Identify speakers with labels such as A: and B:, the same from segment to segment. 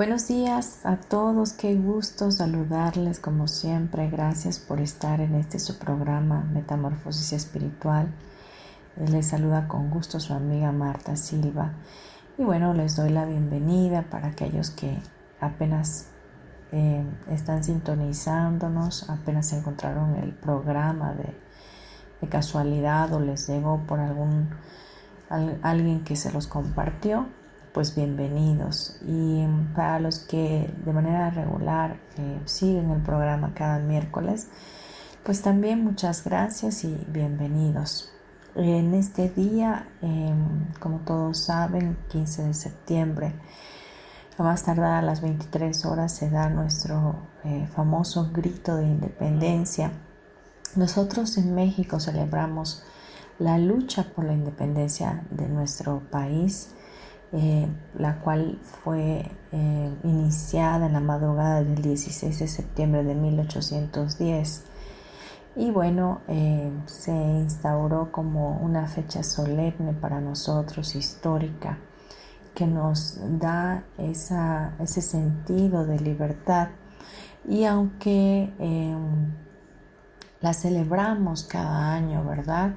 A: Buenos días a todos, qué gusto saludarles como siempre. Gracias por estar en este su programa Metamorfosis Espiritual. Les saluda con gusto su amiga Marta Silva. Y bueno, les doy la bienvenida para aquellos que apenas eh, están sintonizándonos, apenas encontraron el programa de, de casualidad o les llegó por algún alguien que se los compartió pues bienvenidos. Y para los que de manera regular eh, siguen el programa cada miércoles, pues también muchas gracias y bienvenidos. En este día, em, como todos saben, 15 de septiembre, a más tardar a las 23 horas se da nuestro eh, famoso grito de independencia. Nosotros en México celebramos la lucha por la independencia de nuestro país eh, la cual fue eh, iniciada en la madrugada del 16 de septiembre de 1810 y bueno, eh, se instauró como una fecha solemne para nosotros, histórica, que nos da ese sentido de libertad. Y aunque la celebramos cada año, ¿verdad?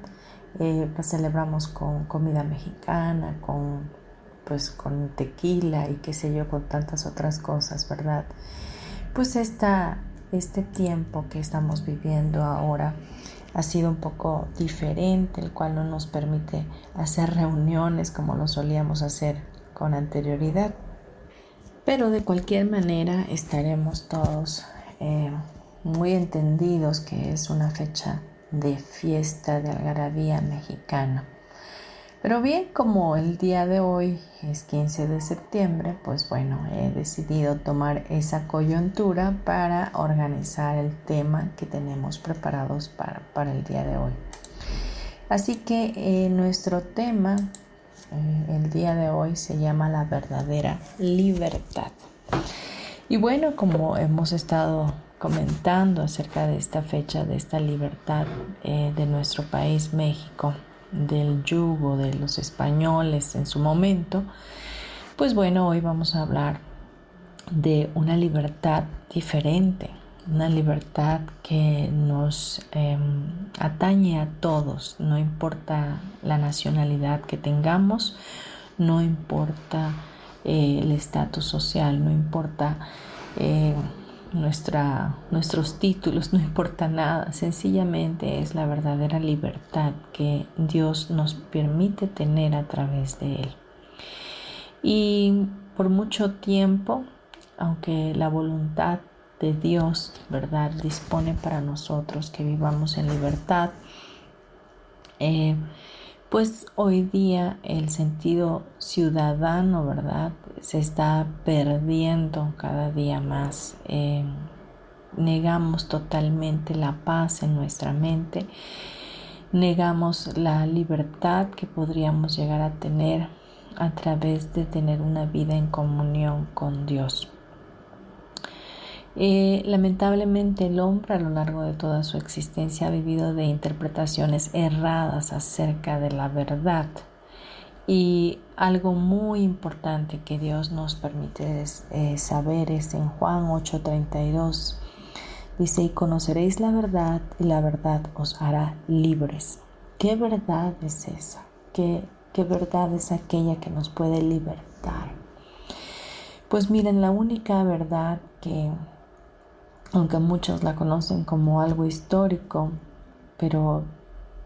A: la celebramos con comida mexicana, con pues con tequila y qué sé yo, con tantas otras cosas, ¿verdad? Pues esta, este tiempo que estamos viviendo ahora ha sido un poco diferente, el cual no nos permite hacer reuniones como lo solíamos hacer con anterioridad. Pero de cualquier manera estaremos todos eh, muy entendidos que es una fecha de fiesta de algarabía mexicana. Pero bien, como el día de hoy es 15 de septiembre, pues bueno, he decidido tomar esa coyuntura para organizar el tema que tenemos preparados para, el día de hoy. Así que eh, nuestro tema eh, el día de hoy se llama la verdadera libertad. Y bueno, como hemos estado comentando acerca de esta fecha, de esta libertad eh, de nuestro país, México, del yugo de los españoles en su momento, pues bueno, hoy vamos a hablar de una libertad diferente, una libertad que nos em, atañe a todos, no importa la nacionalidad que tengamos, no importa eh, el estatus social, no importa eh, nuestra, nuestros títulos, no importa nada, sencillamente es la verdadera libertad que Dios nos permite tener a través de Él. Y por mucho tiempo, aunque la voluntad de Dios, ¿verdad?, dispone para nosotros que vivamos en libertad, eh, pues hoy día el sentido ciudadano, ¿verdad? Se está perdiendo cada día más. Eh, negamos totalmente la paz en nuestra mente, negamos la libertad que podríamos llegar a tener a través de tener una vida en comunión con Dios. Eh, lamentablemente el hombre a lo largo de toda su existencia ha vivido de interpretaciones erradas acerca de la verdad. Y algo muy importante que Dios nos permite eh, saber es en Juan 8:32. Dice, y conoceréis la verdad y la verdad os hará libres. ¿Qué verdad es esa? ¿Qué, qué verdad es aquella que nos puede libertar? Pues miren, la única verdad que, aunque muchos la conocen como algo histórico, pero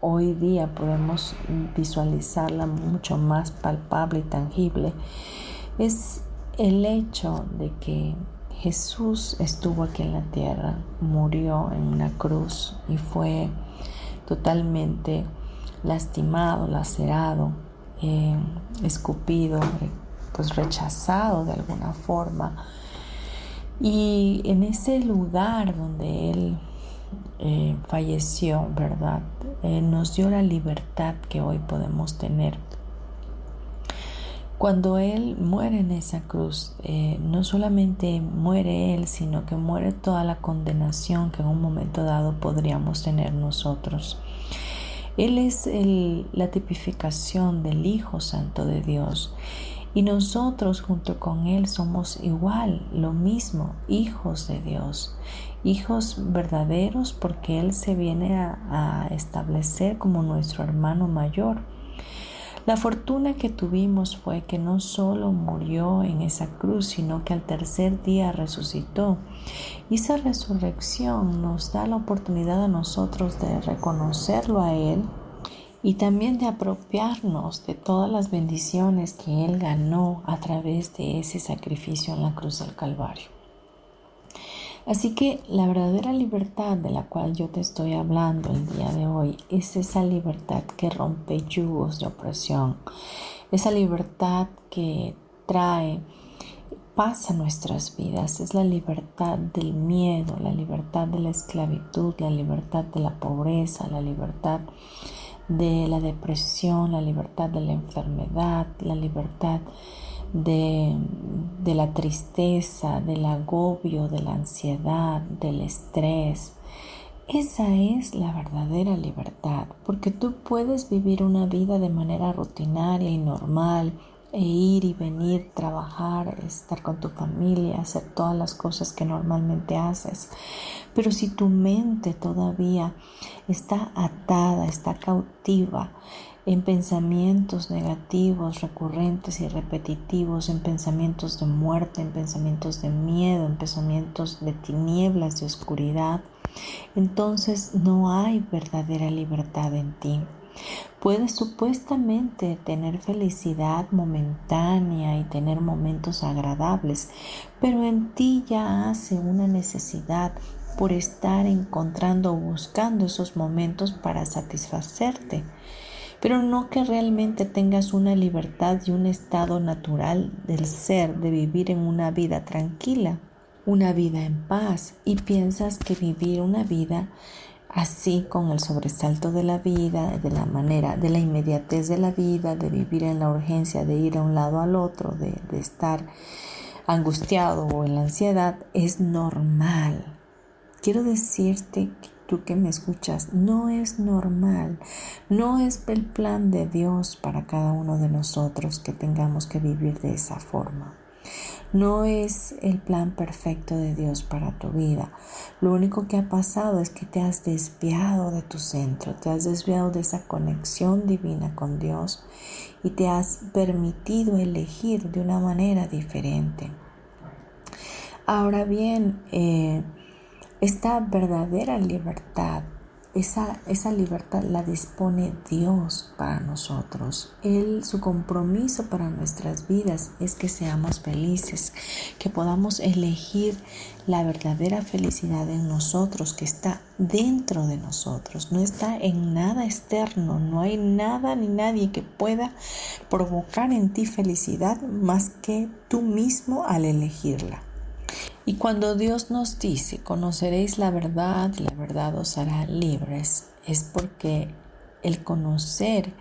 A: hoy día podemos visualizarla mucho más palpable y tangible, es el hecho de que Jesús estuvo aquí en la tierra, murió en una cruz y fue totalmente lastimado, lacerado, eh, escupido, pues rechazado de alguna forma. Y en ese lugar donde Él eh, falleció, ¿verdad? Eh, nos dio la libertad que hoy podemos tener. Cuando Él muere en esa cruz, eh, no solamente muere Él, sino que muere toda la condenación que en un momento dado podríamos tener nosotros. Él es la tipificación del Hijo Santo de Dios y nosotros junto con Él somos igual, lo mismo, hijos de Dios, hijos verdaderos porque Él se viene a, establecer como nuestro hermano mayor. La fortuna que tuvimos fue que no solo murió en esa cruz, sino que al tercer día resucitó. Y esa resurrección nos da la oportunidad a nosotros de reconocerlo a Él y también de apropiarnos de todas las bendiciones que Él ganó a través de ese sacrificio en la cruz del Calvario. Así que la verdadera libertad de la cual yo te estoy hablando el día de hoy es esa libertad que rompe yugos de opresión, esa libertad que trae paz a nuestras vidas, es la libertad del miedo, la libertad de la esclavitud, la libertad de la pobreza, la libertad de la depresión, la libertad de la enfermedad, la libertad de, la tristeza, del agobio, de la ansiedad, del estrés. Esa es la verdadera libertad, porque tú puedes vivir una vida de manera rutinaria y normal, e ir y venir, trabajar, estar con tu familia, hacer todas las cosas que normalmente haces. Pero si tu mente todavía está atada, está cautiva en pensamientos negativos, recurrentes y repetitivos, en pensamientos de muerte, en pensamientos de miedo, en pensamientos de tinieblas, de oscuridad, entonces no hay verdadera libertad en ti. Puedes supuestamente tener felicidad momentánea y tener momentos agradables, pero en ti ya hace una necesidad por estar encontrando o buscando esos momentos para satisfacerte, pero no que realmente tengas una libertad y un estado natural del ser, de vivir en una vida tranquila, una vida en paz, y piensas que vivir una vida así con el sobresalto de la vida, de la manera, de la inmediatez de la vida, de vivir en la urgencia de ir a un lado al otro, de, estar angustiado o en la ansiedad, es normal. Quiero decirte, tú que me escuchas, no es normal, no es el plan de Dios para cada uno de nosotros que tengamos que vivir de esa forma. No es el plan perfecto de Dios para tu vida. Lo único que ha pasado es que te has desviado de tu centro, te has desviado de esa conexión divina con Dios y te has permitido elegir de una manera diferente. Ahora bien, eh, esta verdadera libertad esa, esa, libertad la dispone Dios para nosotros. Él, su compromiso para nuestras vidas es que seamos felices, que podamos elegir la verdadera felicidad en nosotros, que está dentro de nosotros, no está en nada externo, no hay nada ni nadie que pueda provocar en ti felicidad más que tú mismo al elegirla. Y cuando Dios nos dice, conoceréis la verdad la verdad os hará libres, es porque el conocer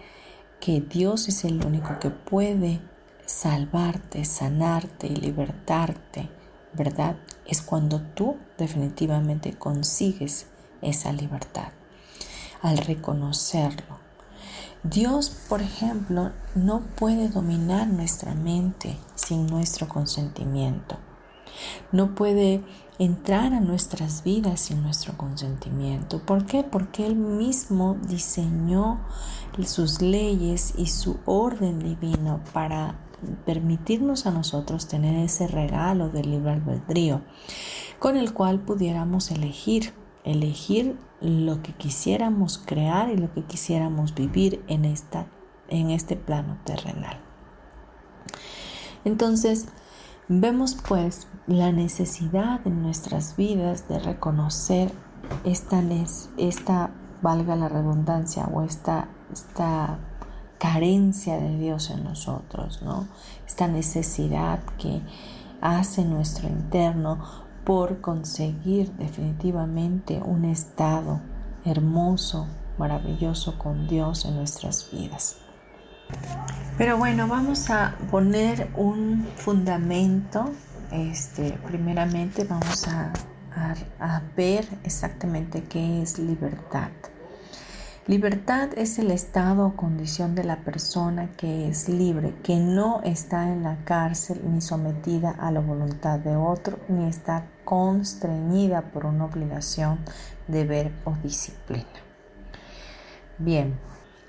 A: que Dios es el único que puede salvarte, sanarte y libertarte, ¿verdad? Es cuando tú definitivamente consigues esa libertad, al reconocerlo. Dios, por ejemplo, no puede dominar nuestra mente sin nuestro consentimiento. No puede entrar a nuestras vidas sin nuestro consentimiento. ¿Por qué? Porque Él mismo diseñó sus leyes y su orden divino para permitirnos a nosotros tener ese regalo del libre albedrío con el cual pudiéramos elegir, elegir lo que quisiéramos crear y lo que quisiéramos vivir en, esta, en este plano terrenal. Entonces, vemos pues la necesidad en nuestras vidas de reconocer esta, esta valga la redundancia, o esta, esta carencia de Dios en nosotros, ¿no? Esta necesidad que hace nuestro interno por conseguir definitivamente un estado hermoso, maravilloso con Dios en nuestras vidas. Pero bueno, vamos a poner un fundamento. Este, primeramente vamos a, a ver exactamente qué es libertad. Libertad es el estado o condición de la persona que es libre, que no está en la cárcel ni sometida a la voluntad de otro, ni está constreñida por una obligación, deber o disciplina. Bien,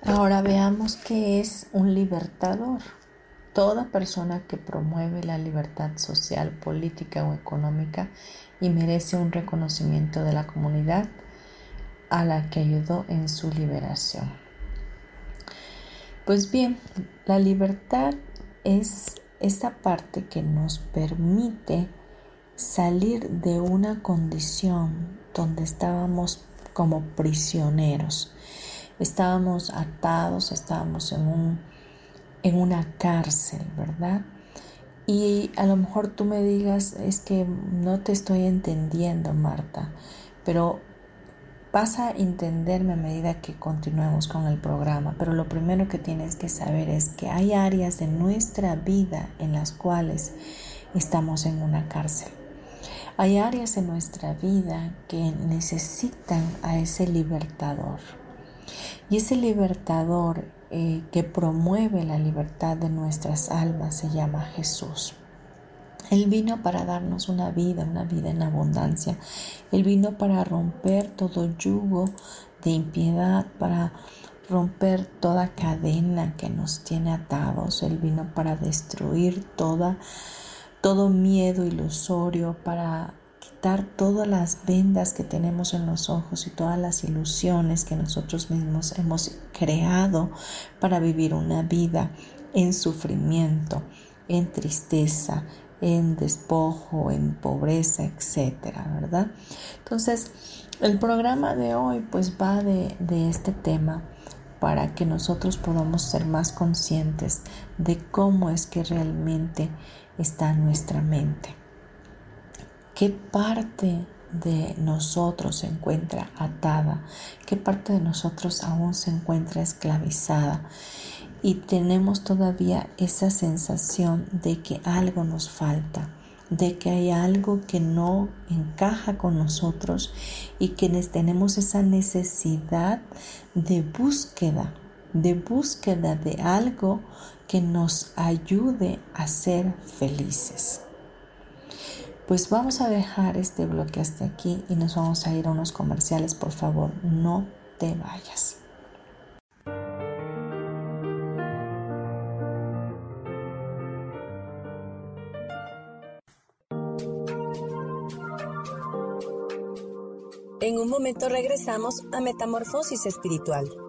A: ahora veamos qué es un libertador. Toda persona que promueve la libertad social, política o económica y merece un reconocimiento de la comunidad a la que ayudó en su liberación. Pues bien, la libertad es esta parte que nos permite salir de una condición donde estábamos como prisioneros. Estábamos atados, estábamos en, un, en una cárcel, ¿verdad? Y a lo mejor tú me digas, es que no te estoy entendiendo, Marta, pero vas a entenderme a medida que continuemos con el programa, pero lo primero que tienes que saber es que hay áreas de nuestra vida en las cuales estamos en una cárcel. Hay áreas en nuestra vida que necesitan a ese libertador. Y ese libertador eh, que promueve la libertad de nuestras almas se llama Jesús. Él vino para darnos una vida, una vida en abundancia. Él vino para romper todo yugo de impiedad, para romper toda cadena que nos tiene atados. Él vino para destruir todo miedo ilusorio, para todas las vendas que tenemos en los ojos y todas las ilusiones que nosotros mismos hemos creado para vivir una vida en sufrimiento, en tristeza, en despojo, en pobreza, etcétera, ¿verdad? Entonces, el programa de hoy pues va de este tema para que nosotros podamos ser más conscientes de cómo es que realmente está nuestra mente. ¿Qué parte de nosotros se encuentra atada? ¿Qué parte de nosotros aún se encuentra esclavizada? Y tenemos todavía esa sensación de que algo nos falta, de que hay algo que no encaja con nosotros y que tenemos esa necesidad de búsqueda, de búsqueda de algo que nos ayude a ser felices. Pues vamos a dejar este bloque hasta aquí y nos vamos a ir a unos comerciales. Por favor, no te vayas.
B: En un momento regresamos a Metamorfosis Espiritual.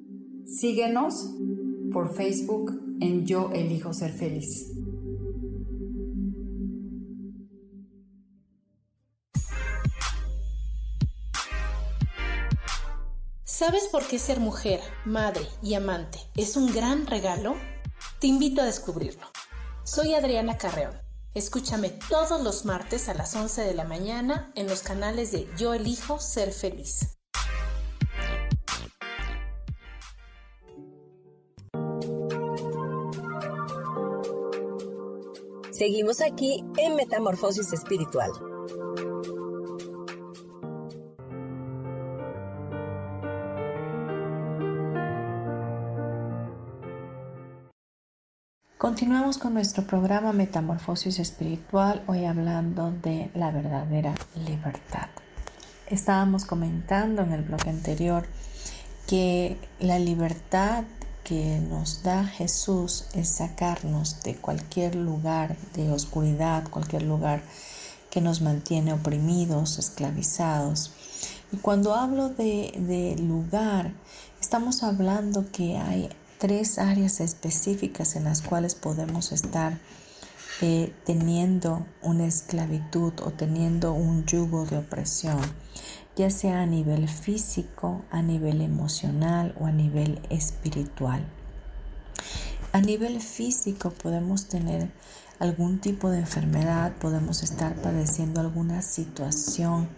C: Síguenos por Facebook en Yo Elijo Ser Feliz.
D: ¿Sabes por qué ser mujer, madre y amante es un gran regalo? Te invito a descubrirlo. Soy Adriana Carreón. Escúchame todos los martes a las 11 de la mañana en los canales de Yo Elijo Ser Feliz.
B: Seguimos aquí en Metamorfosis Espiritual.
A: Continuamos con nuestro programa Metamorfosis Espiritual, hoy hablando de la verdadera libertad. Estábamos comentando en el bloque anterior que la libertad que nos da Jesús es sacarnos de cualquier lugar de oscuridad, cualquier lugar que nos mantiene oprimidos, esclavizados. Y cuando hablo de, de lugar, estamos hablando que hay tres áreas específicas en las cuales podemos estar eh, teniendo una esclavitud o teniendo un yugo de opresión, ya sea a nivel físico, a nivel emocional o a nivel espiritual. A nivel físico podemos tener algún tipo de enfermedad, podemos estar padeciendo alguna situación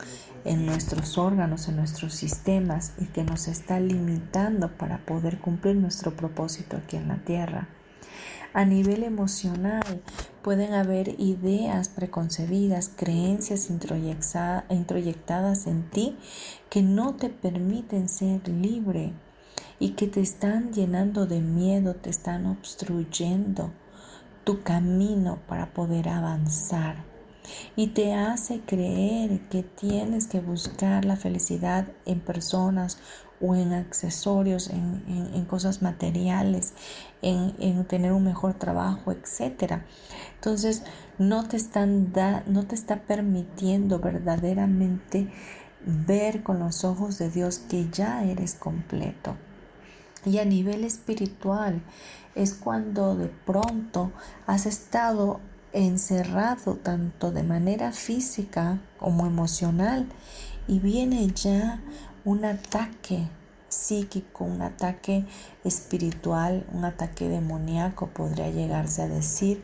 A: en nuestros órganos, en nuestros sistemas y que nos está limitando para poder cumplir nuestro propósito aquí en la tierra. A nivel emocional. Pueden haber ideas preconcebidas, creencias introyectadas en ti que no te permiten ser libre y que te están llenando de miedo, te están obstruyendo tu camino para poder avanzar. Y te hace creer que tienes que buscar la felicidad en personas o en accesorios, en, cosas materiales, en, tener un mejor trabajo, etc. Entonces no te, están no te está permitiendo verdaderamente ver con los ojos de Dios que ya eres completo. Y a nivel espiritual es cuando de pronto has estado encerrado tanto de manera física como emocional y viene ya un ataque psíquico, un ataque espiritual, un ataque demoníaco podría llegarse a decir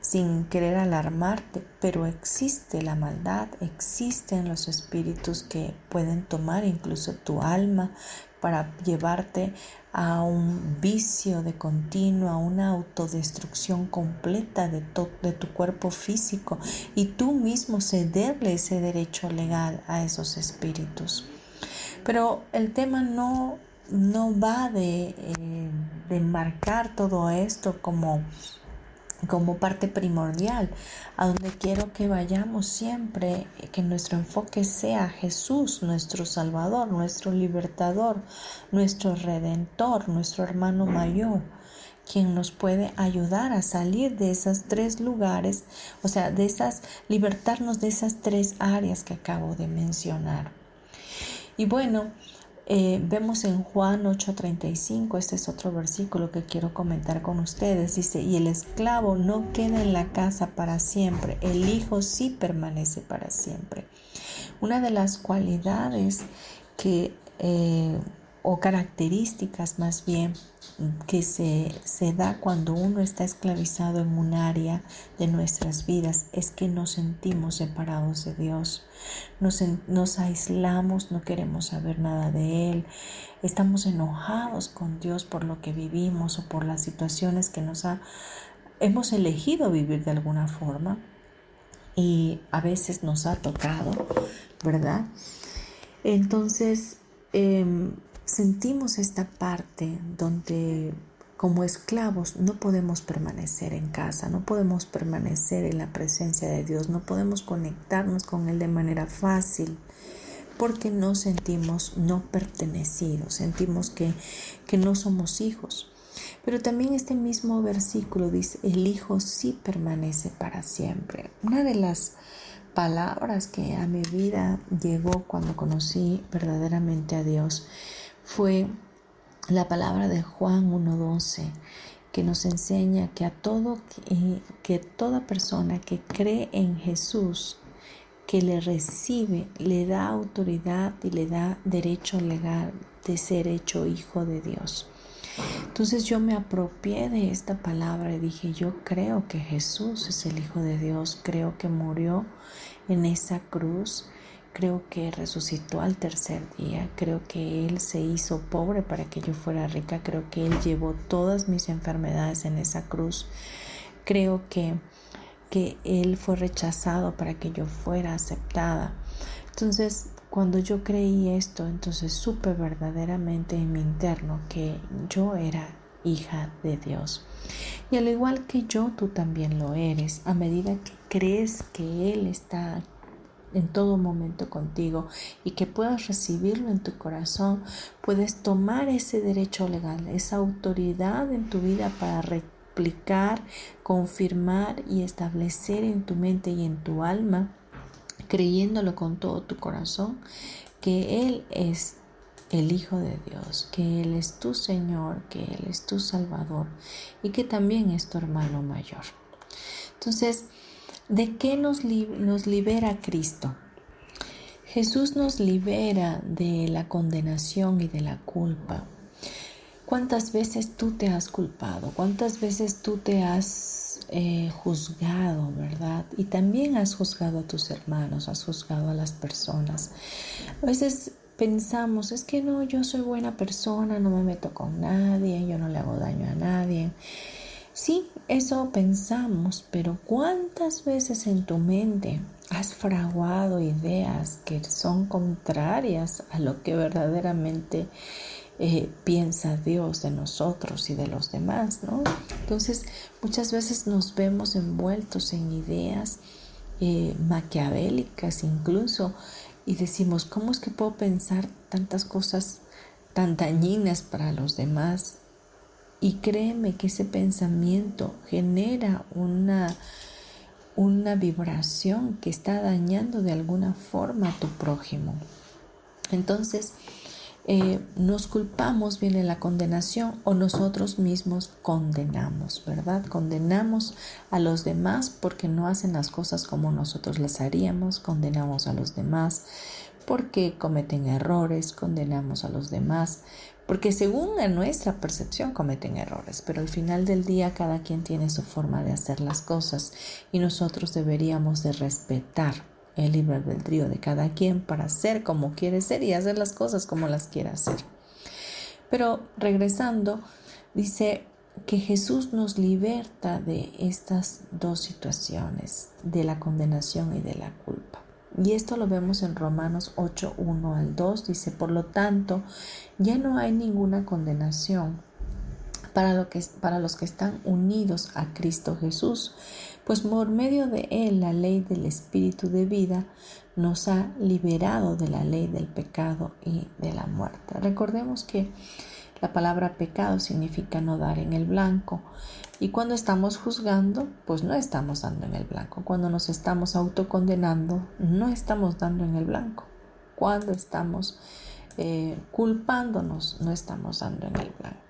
A: sin querer alarmarte, pero existe la maldad, existen los espíritus que pueden tomar incluso tu alma para llevarte a un vicio de continuo, a una autodestrucción completa de, de tu cuerpo físico y tú mismo cederle ese derecho legal a esos espíritus. Pero el tema no, no va de, eh, de marcar todo esto como como parte primordial, a donde quiero que vayamos siempre, que nuestro enfoque sea Jesús, nuestro Salvador, nuestro libertador, nuestro redentor, nuestro hermano mayor, quien nos puede ayudar a salir de esos tres lugares, o sea, de esas, libertarnos de esas tres áreas que acabo de mencionar. Y bueno, eh, vemos en Juan 8:35, este es otro versículo que quiero comentar con ustedes. Dice, y el esclavo no queda en la casa para siempre, el hijo sí permanece para siempre. Una de las cualidades que eh, o características más bien que se, da cuando uno está esclavizado en un área de nuestras vidas es que nos sentimos separados de Dios, nos, nos aislamos, no queremos saber nada de Él, estamos enojados con Dios por lo que vivimos o por las situaciones que nos ha, hemos elegido vivir de alguna forma. Y a veces nos ha tocado, ¿verdad? Entonces, em, sentimos esta parte donde como esclavos no podemos permanecer en casa, no podemos permanecer en la presencia de Dios, no podemos conectarnos con Él de manera fácil porque no sentimos no pertenecidos, sentimos que, que no somos hijos. Pero también este mismo versículo dice, el Hijo sí permanece para siempre. Una de las palabras que a mi vida llegó cuando conocí verdaderamente a Dios fue la palabra de Juan 1.12 que nos enseña que a todo que toda persona que cree en Jesús que le recibe le da autoridad y le da derecho legal de ser hecho hijo de Dios. Entonces yo me apropié de esta palabra y dije, yo creo que Jesús es el Hijo de Dios, creo que murió en esa cruz Creo que resucitó al tercer día. Creo que Él se hizo pobre para que yo fuera rica. Creo que Él llevó todas mis enfermedades en esa cruz. Creo que que Él fue rechazado para que yo fuera aceptada. Entonces, cuando yo creí esto, entonces supe verdaderamente en mi interno que yo era hija de Dios. Y al igual que yo, tú también lo eres. A medida que crees que Él está en todo momento contigo y que puedas recibirlo en tu corazón, puedes tomar ese derecho legal, esa autoridad en tu vida para replicar, confirmar y establecer en tu mente y en tu alma, creyéndolo con todo tu corazón, que Él es el Hijo de Dios, que Él es tu Señor, que Él es tu Salvador y que también es tu hermano mayor. Entonces, ¿de qué nos, nos libera Cristo? Jesús nos libera de la condenación y de la culpa. ¿Cuántas veces tú te has culpado? ¿Cuántas veces tú te has eh, juzgado, verdad? Y también has juzgado a tus hermanos, has juzgado a las personas. A veces pensamos, es que no, yo soy buena persona, no me meto con nadie, yo no le hago daño a nadie. Sí, eso pensamos, pero ¿cuántas veces en tu mente has fraguado ideas que son contrarias a lo que verdaderamente eh, piensa Dios de nosotros y de los demás, ¿no? Entonces, muchas veces nos vemos envueltos en ideas eh, maquiavélicas incluso y decimos, ¿cómo es que puedo pensar tantas cosas tan dañinas para los demás? Y créeme que ese pensamiento genera una, una vibración que está dañando de alguna forma a tu prójimo. Entonces, eh, nos culpamos, viene la condenación o nosotros mismos condenamos, ¿verdad? Condenamos a los demás porque no hacen las cosas como nosotros las haríamos, condenamos a los demás porque cometen errores, condenamos a los demás porque según a nuestra percepción cometen errores, pero al final del día cada quien tiene su forma de hacer las cosas y nosotros deberíamos de respetar el libre albedrío de cada quien para ser como quiere ser y hacer las cosas como las quiere hacer. Pero regresando, dice que Jesús nos liberta de estas dos situaciones, de la condenación y de la culpa. Y esto lo vemos en Romanos 8, 1 al 2. Dice, por lo tanto, ya no hay ninguna condenación para, que, para los que están unidos a Cristo Jesús, pues por medio de Él la ley del Espíritu de vida nos ha liberado de la ley del pecado y de la muerte. Recordemos que la palabra pecado significa no dar en el blanco. Y cuando estamos juzgando, pues no estamos dando en el blanco. Cuando nos estamos autocondenando, no estamos dando en el blanco. Cuando estamos eh, culpándonos, no estamos dando en el blanco.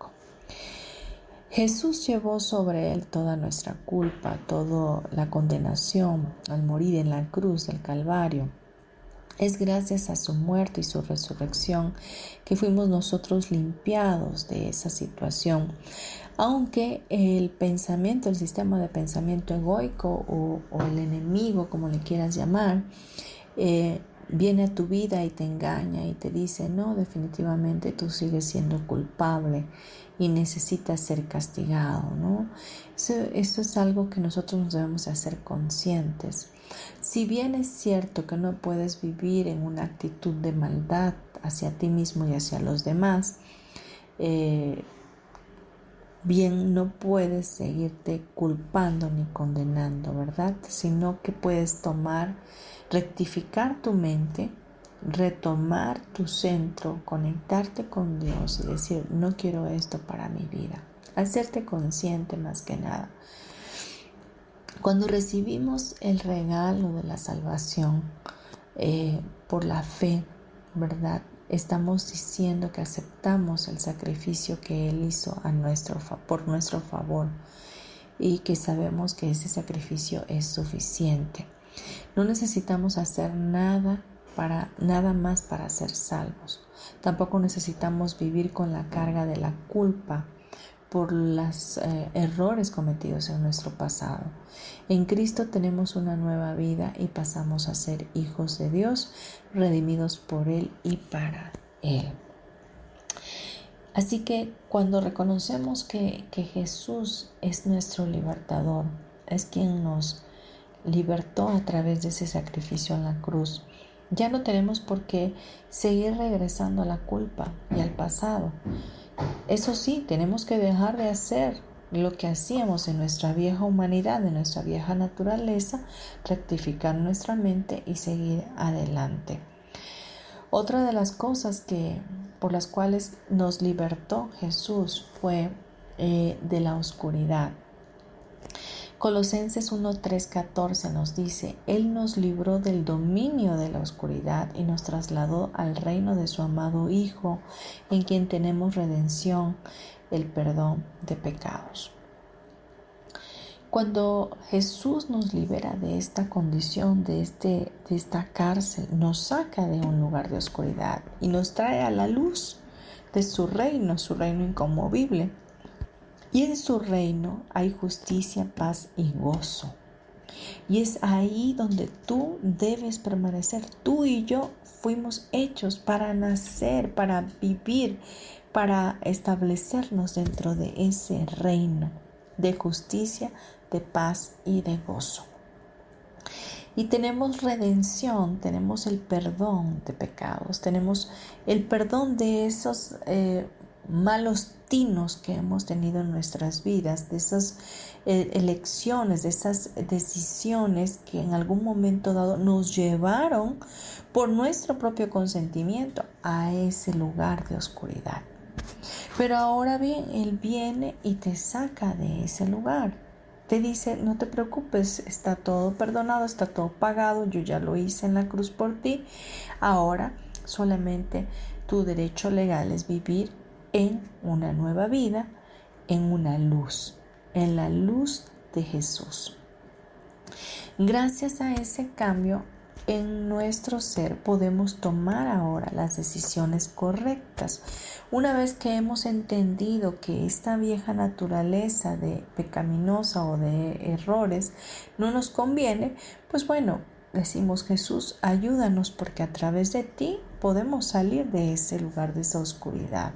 A: Jesús llevó sobre él toda nuestra culpa, toda la condenación al morir en la cruz del Calvario. Es gracias a su muerte y su resurrección que fuimos nosotros limpiados de esa situación. Aunque el pensamiento, el sistema de pensamiento egoico o, el enemigo, como le quieras llamar, eh, viene a tu vida y te engaña y te dice, no, definitivamente tú sigues siendo culpable y necesitas ser castigado, ¿no? Eso, es algo que nosotros nos debemos hacer conscientes. Si bien es cierto que no puedes vivir en una actitud de maldad hacia ti mismo y hacia los demás, eh, bien no puedes seguirte culpando ni condenando, ¿verdad? Sino que puedes tomar, rectificar tu mente, retomar tu centro, conectarte con Dios y decir, no quiero esto para mi vida. Hacerte consciente más que nada. Cuando recibimos el regalo de la salvación eh, por la fe, ¿verdad? Estamos diciendo que aceptamos el sacrificio que Él hizo a nuestro, por nuestro favor y que sabemos que ese sacrificio es suficiente. No necesitamos hacer nada para nada más para ser salvos. Tampoco necesitamos vivir con la carga de la culpa por los eh, errores cometidos en nuestro pasado. En Cristo tenemos una nueva vida y pasamos a ser hijos de Dios, redimidos por Él y para Él. Así que cuando reconocemos que, que Jesús es nuestro libertador, es quien nos libertó a través de ese sacrificio en la cruz. Ya no tenemos por qué seguir regresando a la culpa y al pasado. Eso sí, tenemos que dejar de hacer lo que hacíamos en nuestra vieja humanidad, en nuestra vieja naturaleza, rectificar nuestra mente y seguir adelante. Otra de las cosas que por las cuales nos libertó Jesús fue eh, de la oscuridad. Colosenses 1.3.14 nos dice, Él nos libró del dominio de la oscuridad y nos trasladó al reino de su amado Hijo, en quien tenemos redención, el perdón de pecados. Cuando Jesús nos libera de esta condición, de, este, de esta cárcel, nos saca de un lugar de oscuridad y nos trae a la luz de su reino, su reino inconmovible y en su reino hay justicia, paz y gozo. Y es ahí donde tú debes permanecer. Tú y yo fuimos hechos para nacer, para vivir, para establecernos dentro de ese reino de justicia, de paz y de gozo. Y tenemos redención, tenemos el perdón de pecados, tenemos el perdón de esos eh, malos que hemos tenido en nuestras vidas, de esas eh, elecciones, de esas decisiones que en algún momento dado nos llevaron por nuestro propio consentimiento a ese lugar de oscuridad. Pero ahora bien, Él viene y te saca de ese lugar. Te dice, no te preocupes, está todo perdonado, está todo pagado, yo ya lo hice en la cruz por ti. Ahora solamente tu derecho legal es vivir en una nueva vida, en una luz, en la luz de Jesús. Gracias a ese cambio en nuestro ser podemos tomar ahora las decisiones correctas. Una vez que hemos entendido que esta vieja naturaleza de pecaminosa o de errores no nos conviene, pues bueno, decimos Jesús, ayúdanos porque a través de ti podemos salir de ese lugar, de esa oscuridad.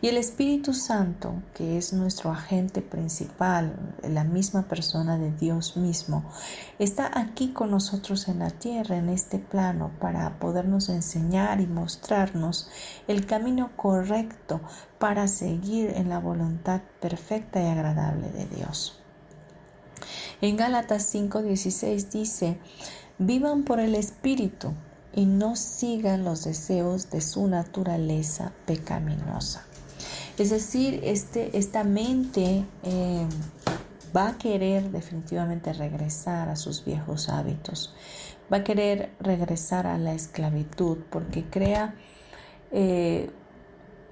A: Y el Espíritu Santo, que es nuestro agente principal, la misma persona de Dios mismo, está aquí con nosotros en la tierra, en este plano, para podernos enseñar y mostrarnos el camino correcto para seguir en la voluntad perfecta y agradable de Dios. En Gálatas 5:16 dice, vivan por el Espíritu y no sigan los deseos de su naturaleza pecaminosa. Es decir, este, esta mente eh, va a querer definitivamente regresar a sus viejos hábitos, va a querer regresar a la esclavitud porque crea eh,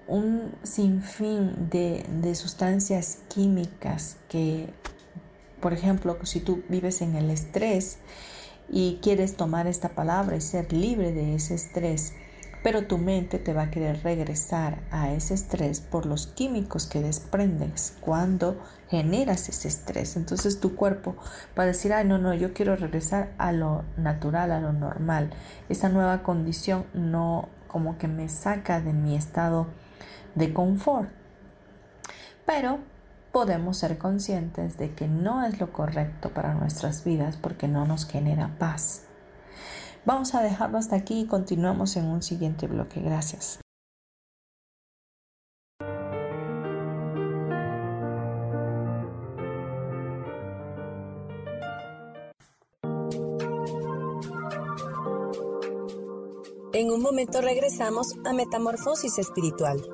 A: un sinfín de, de sustancias químicas que, por ejemplo, si tú vives en el estrés, y quieres tomar esta palabra y ser libre de ese estrés, pero tu mente te va a querer regresar a ese estrés por los químicos que desprendes cuando generas ese estrés. Entonces tu cuerpo va a decir, ay, no, no, yo quiero regresar a lo natural, a lo normal. Esa nueva condición no como que me saca de mi estado de confort. Pero podemos ser conscientes de que no es lo correcto para nuestras vidas porque no nos genera paz. Vamos a dejarlo hasta aquí y continuamos en un siguiente bloque. Gracias.
B: En un momento regresamos a Metamorfosis Espiritual.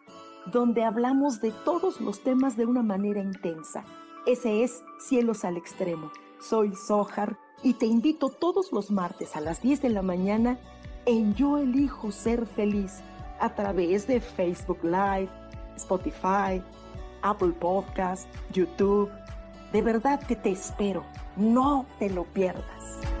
E: donde hablamos de todos los temas de una manera intensa. Ese es Cielos al Extremo. Soy Sohar y te invito todos los martes a las 10 de la mañana en Yo Elijo Ser Feliz a través de Facebook Live, Spotify, Apple Podcast, YouTube. De verdad que te espero. No te lo pierdas.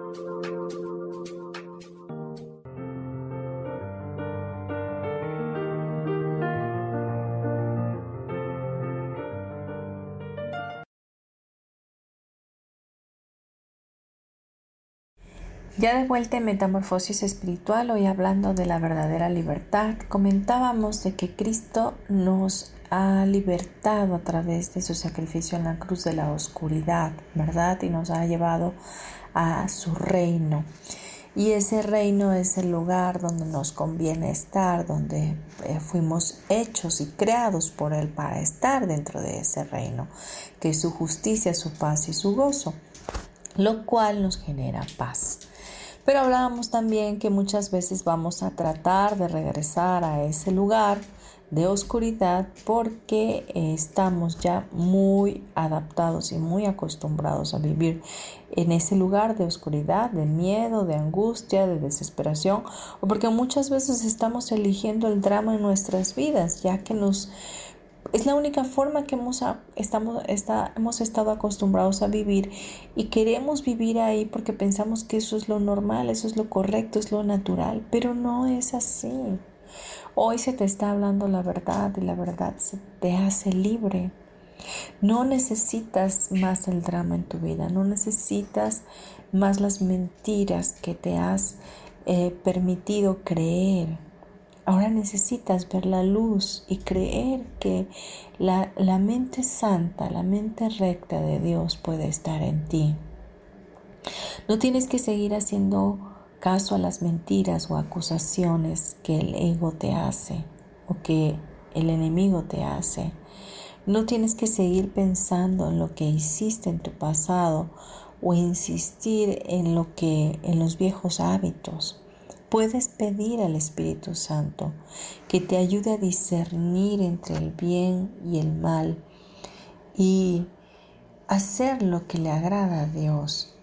A: Ya de vuelta en Metamorfosis Espiritual, hoy hablando de la verdadera libertad, comentábamos de que Cristo nos ha libertado a través de su sacrificio en la cruz de la oscuridad, ¿verdad? Y nos ha llevado a su reino. Y ese reino es el lugar donde nos conviene estar, donde eh, fuimos hechos y creados por Él para estar dentro de ese reino, que es su justicia, su paz y su gozo, lo cual nos genera paz. Pero hablábamos también que muchas veces vamos a tratar de regresar a ese lugar de oscuridad porque estamos ya muy adaptados y muy acostumbrados a vivir en ese lugar de oscuridad, de miedo, de angustia, de desesperación, o porque muchas veces estamos eligiendo el drama en nuestras vidas, ya que nos es la única forma que hemos, estamos, hemos estado acostumbrados a vivir y queremos vivir ahí porque pensamos que eso es lo normal, eso es lo correcto, es lo natural, pero no es así. Hoy se te está hablando la verdad y la verdad se te hace libre. No necesitas más el drama en tu vida, no necesitas más las mentiras que te has eh, permitido creer Ahora necesitas ver la luz y creer que la, la, mente santa, la mente recta de Dios puede estar en ti. No tienes que seguir haciendo caso a las mentiras o acusaciones que el ego te hace o que el enemigo te hace. No tienes que seguir pensando en lo que hiciste en tu pasado o insistir en lo que en los viejos hábitos puedes pedir al Espíritu Santo que te ayude a discernir entre el bien y el mal y hacer lo que le agrada a Dios.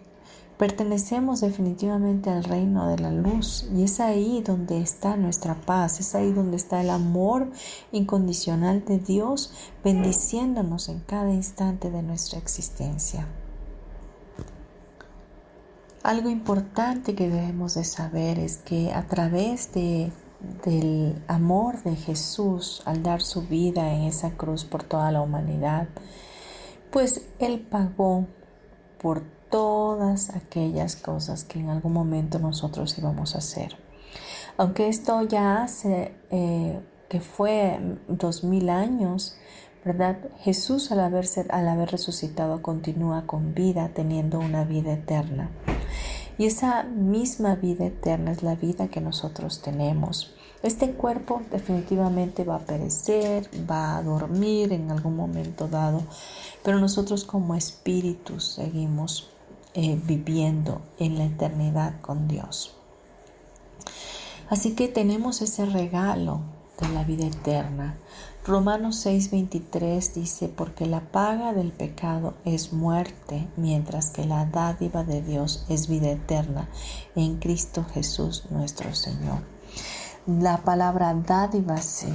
A: Pertenecemos definitivamente al reino de la luz y es ahí donde está nuestra paz, es ahí donde está el amor incondicional de Dios bendiciéndonos en cada instante de nuestra existencia. Algo importante que debemos de saber es que a través de, del amor de Jesús al dar su vida en esa cruz por toda la humanidad, pues Él pagó por todas aquellas cosas que en algún momento nosotros íbamos a hacer. Aunque esto ya hace eh, que fue dos mil años, ¿verdad? Jesús al, haberse, haber resucitado continúa con vida, teniendo una vida eterna. Y esa misma vida eterna es la vida que nosotros tenemos. Este cuerpo definitivamente va a perecer, va a dormir en algún momento dado, pero nosotros como espíritus seguimos eh, viviendo en la eternidad con Dios. Así que tenemos ese regalo de la vida eterna. Romanos 6:23 dice, porque la paga del pecado es muerte, mientras que la dádiva de Dios es vida eterna en Cristo Jesús nuestro Señor. La palabra dádiva se,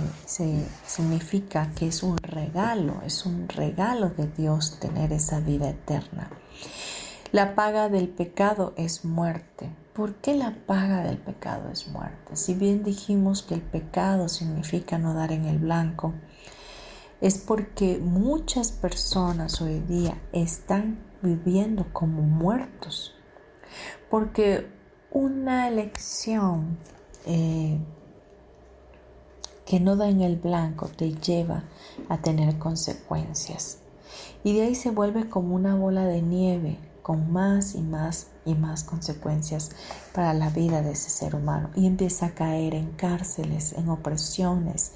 A: significa que es un regalo, es un regalo de Dios tener esa vida eterna. La paga del pecado es muerte. ¿Por qué la paga del pecado es muerte? Si bien dijimos que el pecado significa no dar en el blanco, es porque muchas personas hoy día están viviendo como muertos. Porque una elección eh, que no da en el blanco te lleva a tener consecuencias. Y de ahí se vuelve como una bola de nieve con más y más y más consecuencias para la vida de ese ser humano y empieza a caer en cárceles, en opresiones,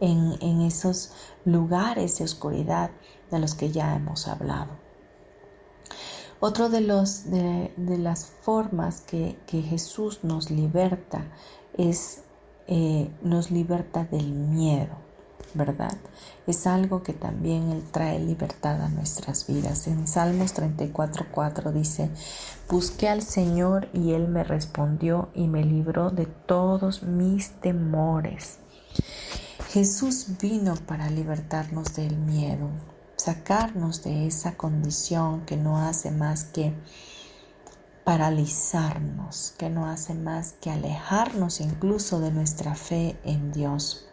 A: en, en esos lugares de oscuridad de los que ya hemos hablado. Otro de, los, de, las formas que, Jesús nos liberta es, eh, nos liberta del miedo. ¿verdad? Es algo que también Él trae libertad a nuestras vidas. En Salmos 34.4 dice, busqué al Señor y Él me respondió y me libró de todos mis temores. Jesús vino para libertarnos del miedo, sacarnos de esa condición que no hace más que paralizarnos, que no hace más que alejarnos incluso de nuestra fe en Dios.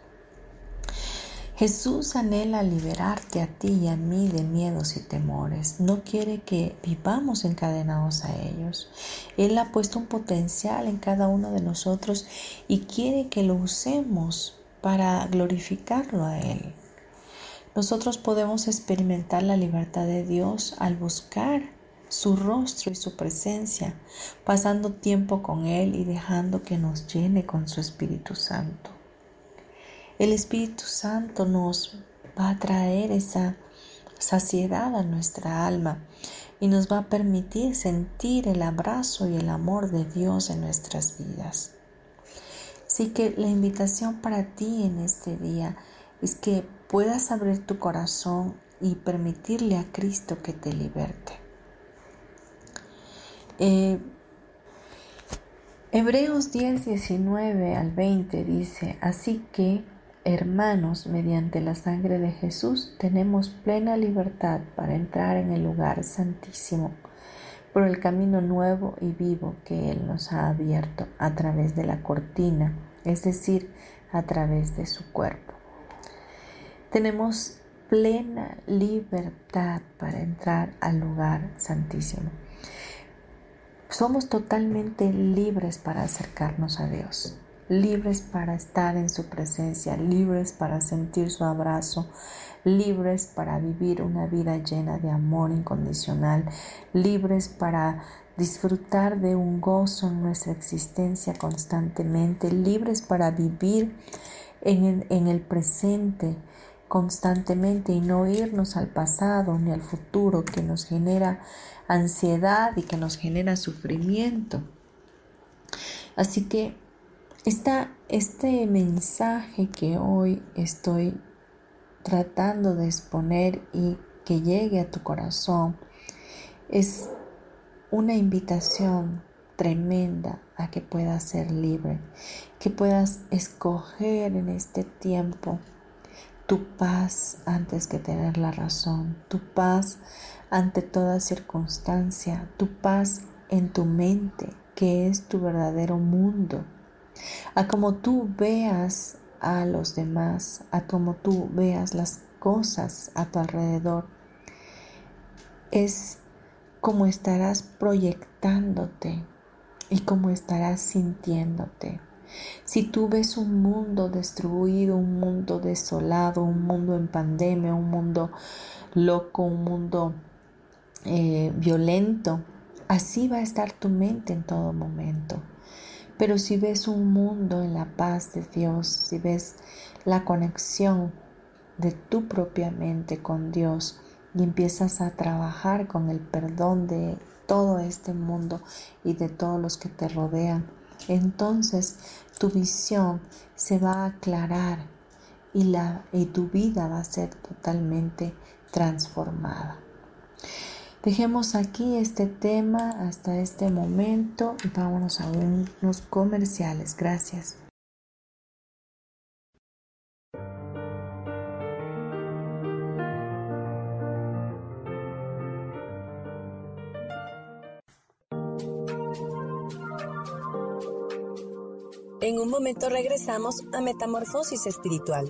A: Jesús anhela liberarte a ti y a mí de miedos y temores. No quiere que vivamos encadenados a ellos. Él ha puesto un potencial en cada uno de nosotros y quiere que lo usemos para glorificarlo a Él. Nosotros podemos experimentar la libertad de Dios al buscar su rostro y su presencia, pasando tiempo con Él y dejando que nos llene con su Espíritu Santo. El Espíritu Santo nos va a traer esa saciedad a nuestra alma y nos va a permitir sentir el abrazo y el amor de Dios en nuestras vidas. Así que la invitación para ti en este día es que puedas abrir tu corazón y permitirle a Cristo que te liberte. Eh, Hebreos 10, 19 al 20 dice, así que Hermanos, mediante la sangre de Jesús tenemos plena libertad para entrar en el lugar santísimo por el camino nuevo y vivo que Él nos ha abierto a través de la cortina, es decir, a través de su cuerpo. Tenemos plena libertad para entrar al lugar santísimo. Somos totalmente libres para acercarnos a Dios libres para estar en su presencia, libres para sentir su abrazo, libres para vivir una vida llena de amor incondicional, libres para disfrutar de un gozo en nuestra existencia constantemente, libres para vivir en el, presente constantemente y no irnos al pasado ni al futuro que nos genera ansiedad y que nos genera sufrimiento. Así que este mensaje que hoy estoy tratando de exponer y que llegue a tu corazón es una invitación tremenda a que puedas ser libre, que puedas escoger en este tiempo tu paz antes que tener la razón, tu paz ante toda circunstancia, tu paz en tu mente, que es tu verdadero mundo a como tú veas a los demás, a como tú veas las cosas a tu alrededor, es como estarás proyectándote y como estarás sintiéndote. Si tú ves un mundo destruido, un mundo desolado, un mundo en pandemia, un mundo loco, un mundo eh, violento, así va a estar tu mente en todo momento. Pero si ves un mundo en la paz de Dios, si ves la conexión de tu propia mente con Dios y empiezas a trabajar con el perdón de todo este mundo y de todos los que te rodean, entonces tu visión se va a aclarar y, la, y tu vida va a ser totalmente transformada. Dejemos aquí este tema hasta este momento y vámonos a unos comerciales. Gracias.
B: En un momento regresamos a Metamorfosis Espiritual.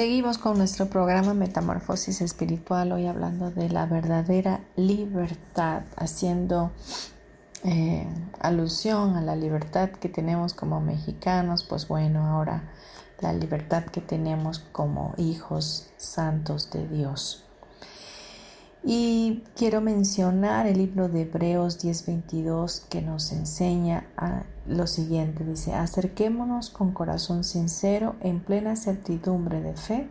A: Seguimos con nuestro programa Metamorfosis Espiritual, hoy hablando de la verdadera libertad, haciendo eh, alusión a la libertad que tenemos como mexicanos, pues bueno, ahora la libertad que tenemos como hijos santos de Dios. Y quiero mencionar el libro de Hebreos 10:22 que nos enseña lo siguiente. Dice, acerquémonos con corazón sincero, en plena certidumbre de fe,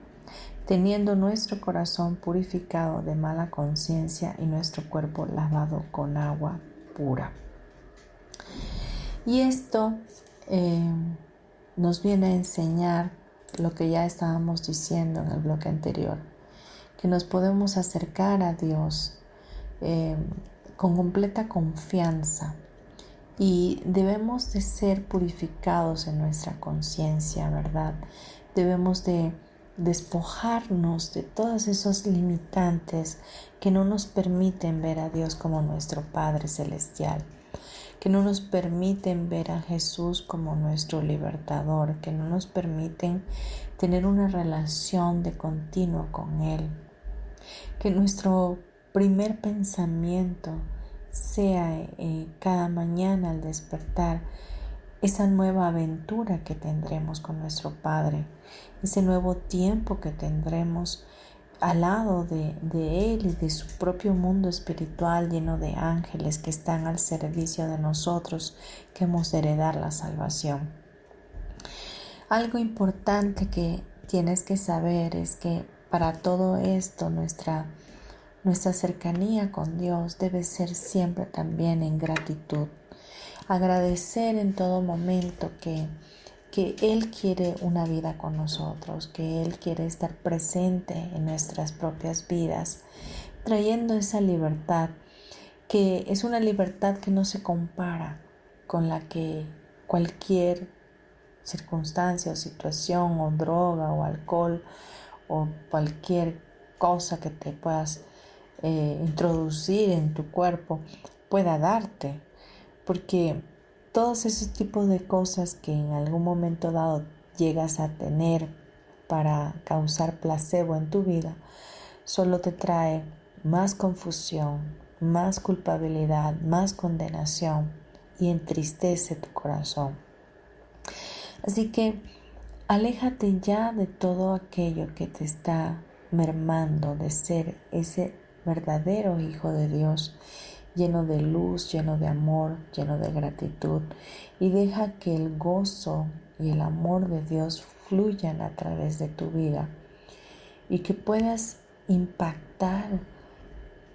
A: teniendo nuestro corazón purificado de mala conciencia y nuestro cuerpo lavado con agua pura. Y esto eh, nos viene a enseñar lo que ya estábamos diciendo en el bloque anterior, que nos podemos acercar a Dios eh, con completa confianza y debemos de ser purificados en nuestra conciencia, ¿verdad? Debemos de despojarnos de todas esos limitantes que no nos permiten ver a Dios como nuestro Padre Celestial, que no nos permiten ver a Jesús como nuestro libertador, que no nos permiten tener una relación de continuo con Él, que nuestro primer pensamiento sea eh, cada mañana al despertar esa nueva aventura que tendremos con nuestro Padre, ese nuevo tiempo que tendremos al lado de, de, Él y de su propio mundo espiritual lleno de ángeles que están al servicio de nosotros, que hemos de heredar la salvación. Algo importante que tienes que saber es que para todo esto nuestra nuestra cercanía con Dios debe ser siempre también en gratitud. Agradecer en todo momento que, que Él quiere una vida con nosotros, que Él quiere estar presente en nuestras propias vidas, trayendo esa libertad, que es una libertad que no se compara con la que cualquier circunstancia o situación o droga o alcohol o cualquier cosa que te puedas eh, introducir en tu cuerpo pueda darte. Porque todos esos tipos de cosas que en algún momento dado llegas a tener para causar placebo en tu vida, solo te trae más confusión, más culpabilidad, más condenación y entristece tu corazón. Así que aléjate ya de todo aquello que te está mermando de ser ese verdadero Hijo de Dios, lleno de luz, lleno de amor, lleno de gratitud, y deja que el gozo y el amor de Dios fluyan a través de tu vida y que puedas impactar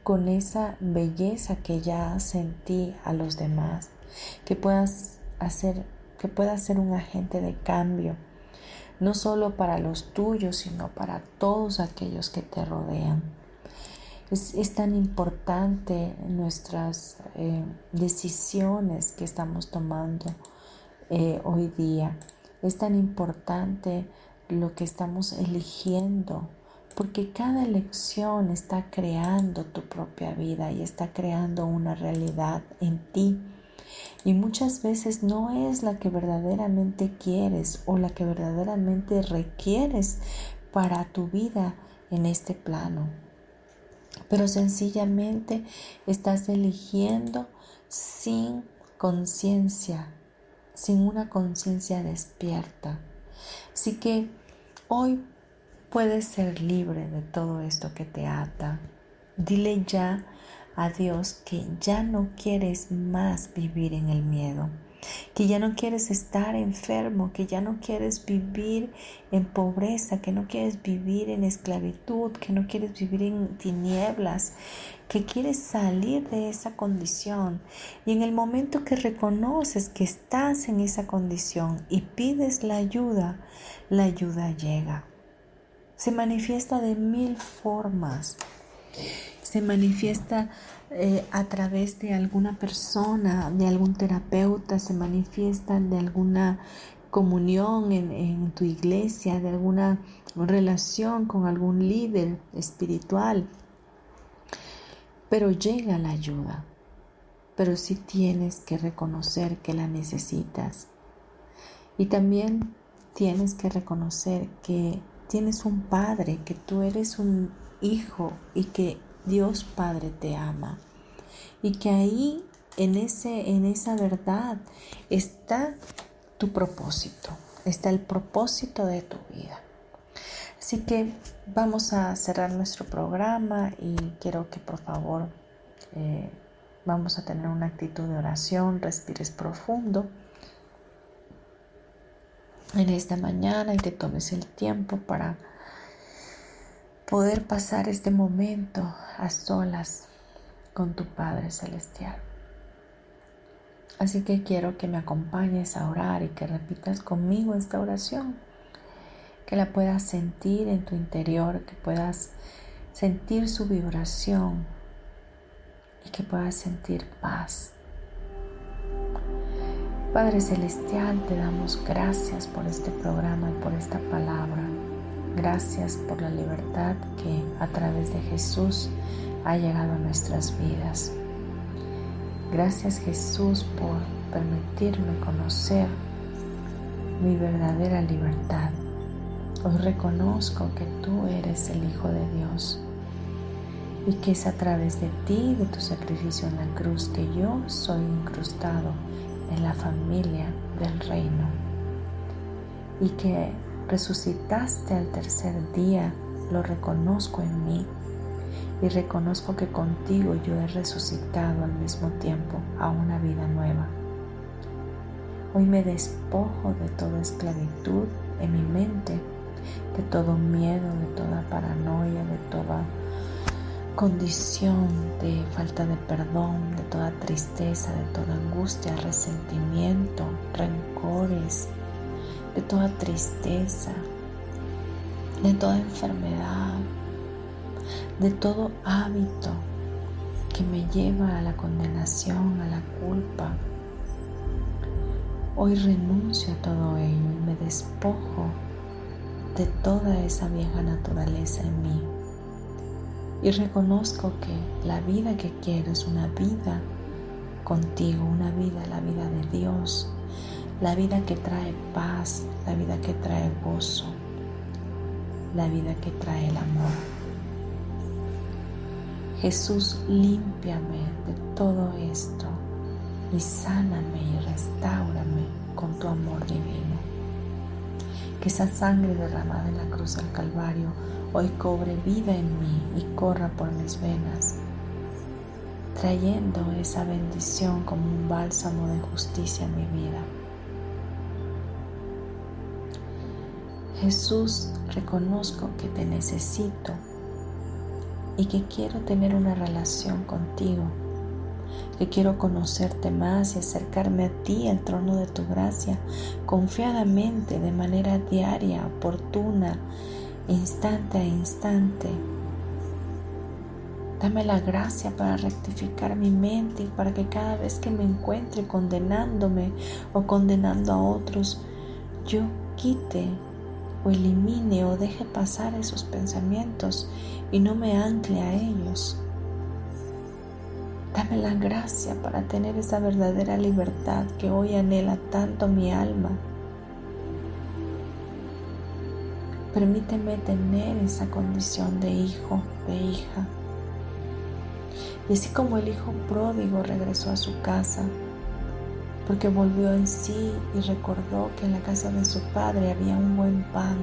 A: con esa belleza que ya hace en ti a los demás, que puedas hacer que puedas ser un agente de cambio, no solo para los tuyos, sino para todos aquellos que te rodean. Es, tan importante nuestras eh, decisiones que estamos tomando eh, hoy día. Es tan importante lo que estamos eligiendo, porque cada elección está creando tu propia vida y está creando una realidad en ti. Y muchas veces no es la que verdaderamente quieres o la que verdaderamente requieres para tu vida en este plano. Pero sencillamente estás eligiendo sin conciencia, sin una conciencia despierta. Así que hoy puedes ser libre de todo esto que te ata. Dile ya a Dios que ya no quieres más vivir en el miedo, que ya no quieres estar enfermo, que ya no quieres vivir en pobreza, que no quieres vivir en esclavitud, que no quieres vivir en tinieblas, que quieres salir de esa condición. Y en el momento que reconoces que estás en esa condición y pides la ayuda, la ayuda llega. Se manifiesta de mil formas se manifiesta eh, a través de alguna persona, de algún terapeuta, se manifiesta de alguna comunión en, en tu iglesia, de alguna relación con algún líder espiritual. Pero llega la ayuda, pero sí tienes que reconocer que la necesitas. Y también tienes que reconocer que tienes un padre, que tú eres un hijo y que Dios Padre te ama y que ahí en, ese, en esa verdad está tu propósito, está el propósito de tu vida. Así que vamos a cerrar nuestro programa y quiero que por favor eh, vamos a tener una actitud de oración, respires profundo en esta mañana y te tomes el tiempo para poder pasar este momento a solas con tu Padre Celestial. Así que quiero que me acompañes a orar y que repitas conmigo esta oración, que la puedas sentir en tu interior, que puedas sentir su vibración y que puedas sentir paz. Padre Celestial, te damos gracias por este programa y por esta palabra. Gracias por la libertad que a través de Jesús ha llegado a nuestras vidas. Gracias Jesús por permitirme conocer mi verdadera libertad. Hoy reconozco que tú eres el Hijo de Dios y que es a través de ti, de tu sacrificio en la cruz, que yo soy incrustado en la familia del reino y que resucitaste al tercer día, lo reconozco en mí y reconozco que contigo yo he resucitado al mismo tiempo a una vida nueva. Hoy me despojo de toda esclavitud en mi mente, de todo miedo, de toda paranoia, de toda condición de falta de perdón, de toda tristeza, de toda angustia, resentimiento, rencores, de toda tristeza, de toda enfermedad, de todo hábito que me lleva a la condenación, a la culpa. Hoy renuncio a todo ello y me despojo de toda esa vieja naturaleza en mí. Y reconozco que la vida que quiero es una vida contigo, una vida, la vida de Dios, la vida que trae paz, la vida que trae gozo, la vida que trae el amor. Jesús, límpiame de todo esto y sáname y restaurame con tu amor divino. Que esa sangre derramada en la cruz del Calvario hoy cobre vida en mí y corra por mis venas, trayendo esa bendición como un bálsamo de justicia en mi vida. Jesús, reconozco que te necesito y que quiero tener una relación contigo, que quiero conocerte más y acercarme a ti, al trono de tu gracia, confiadamente, de manera diaria, oportuna, instante a instante. Dame la gracia para rectificar mi mente y para que cada vez que me encuentre condenándome o condenando a otros, yo quite o elimine o deje pasar esos pensamientos y no me ancle a ellos. Dame la gracia para tener esa verdadera libertad que hoy anhela tanto mi alma. Permíteme tener esa condición de hijo, de hija. Y así como el hijo pródigo regresó a su casa, porque volvió en sí y recordó que en la casa de su padre había un buen pan,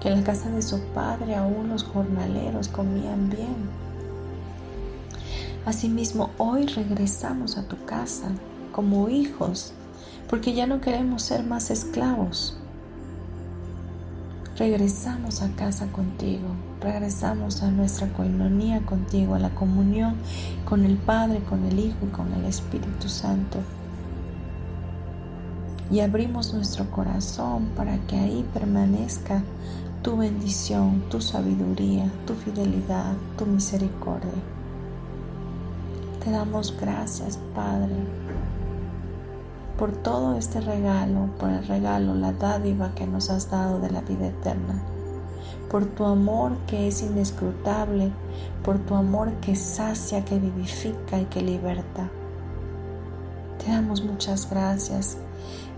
A: que en la casa de su padre aún los jornaleros comían bien Asimismo, hoy regresamos a tu casa como hijos, porque ya no queremos ser más esclavos. Regresamos a casa contigo, regresamos a nuestra coinonía contigo, a la comunión con el Padre, con el Hijo y con el Espíritu Santo. Y abrimos nuestro corazón para que ahí permanezca tu bendición, tu sabiduría, tu fidelidad, tu misericordia. Te damos gracias, Padre, por todo este regalo, por el regalo, la dádiva que nos has dado de la vida eterna, por tu amor que es inescrutable, por tu amor que sacia, que vivifica y que liberta. Te damos muchas gracias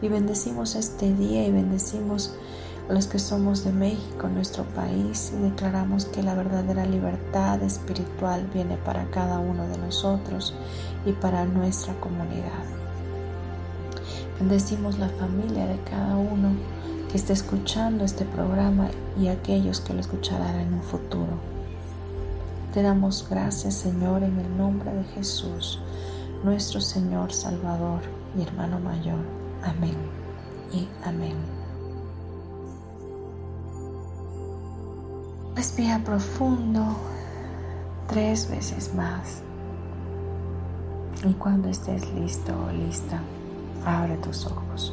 A: y bendecimos este día y bendecimos a los que somos de México, nuestro país, y declaramos que la verdadera libertad espiritual viene para cada uno de nosotros y para nuestra comunidad. Bendecimos la familia de cada uno que esté escuchando este programa y aquellos que lo escucharán en un futuro. Te damos gracias, Señor, en el nombre de Jesús, nuestro Señor Salvador y hermano mayor. Amén y amén. Respira profundo tres veces más. Y cuando estés listo o lista, abre tus ojos.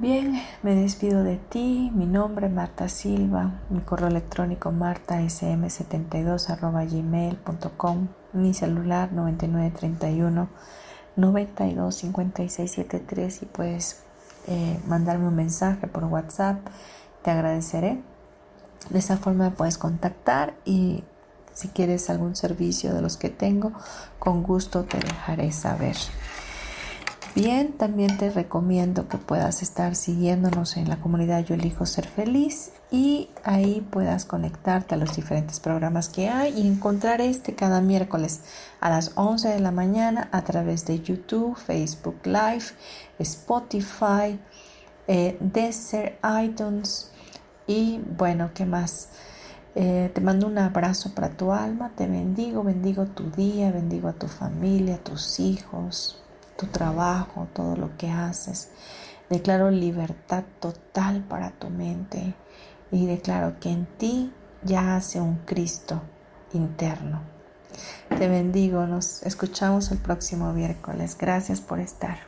A: Bien, me despido de ti. Mi nombre es Marta Silva. Mi correo electrónico martasm72.gmail.com. Mi celular 9931 925673 y puedes eh, mandarme un mensaje por WhatsApp. Te agradeceré. De esa forma me puedes contactar y si quieres algún servicio de los que tengo, con gusto te dejaré saber. Bien, también te recomiendo que puedas estar siguiéndonos en la comunidad Yo Elijo Ser Feliz y ahí puedas conectarte a los diferentes programas que hay y encontrar este cada miércoles a las 11 de la mañana a través de YouTube, Facebook Live, Spotify, eh, Desert, iTunes y bueno, ¿qué más? Eh, te mando un abrazo para tu alma, te bendigo, bendigo tu día, bendigo a tu familia, a tus hijos, tu trabajo, todo lo que haces. Declaro libertad total para tu mente y declaro que en ti ya hace un Cristo interno. Te bendigo, nos escuchamos el próximo miércoles. Gracias por estar.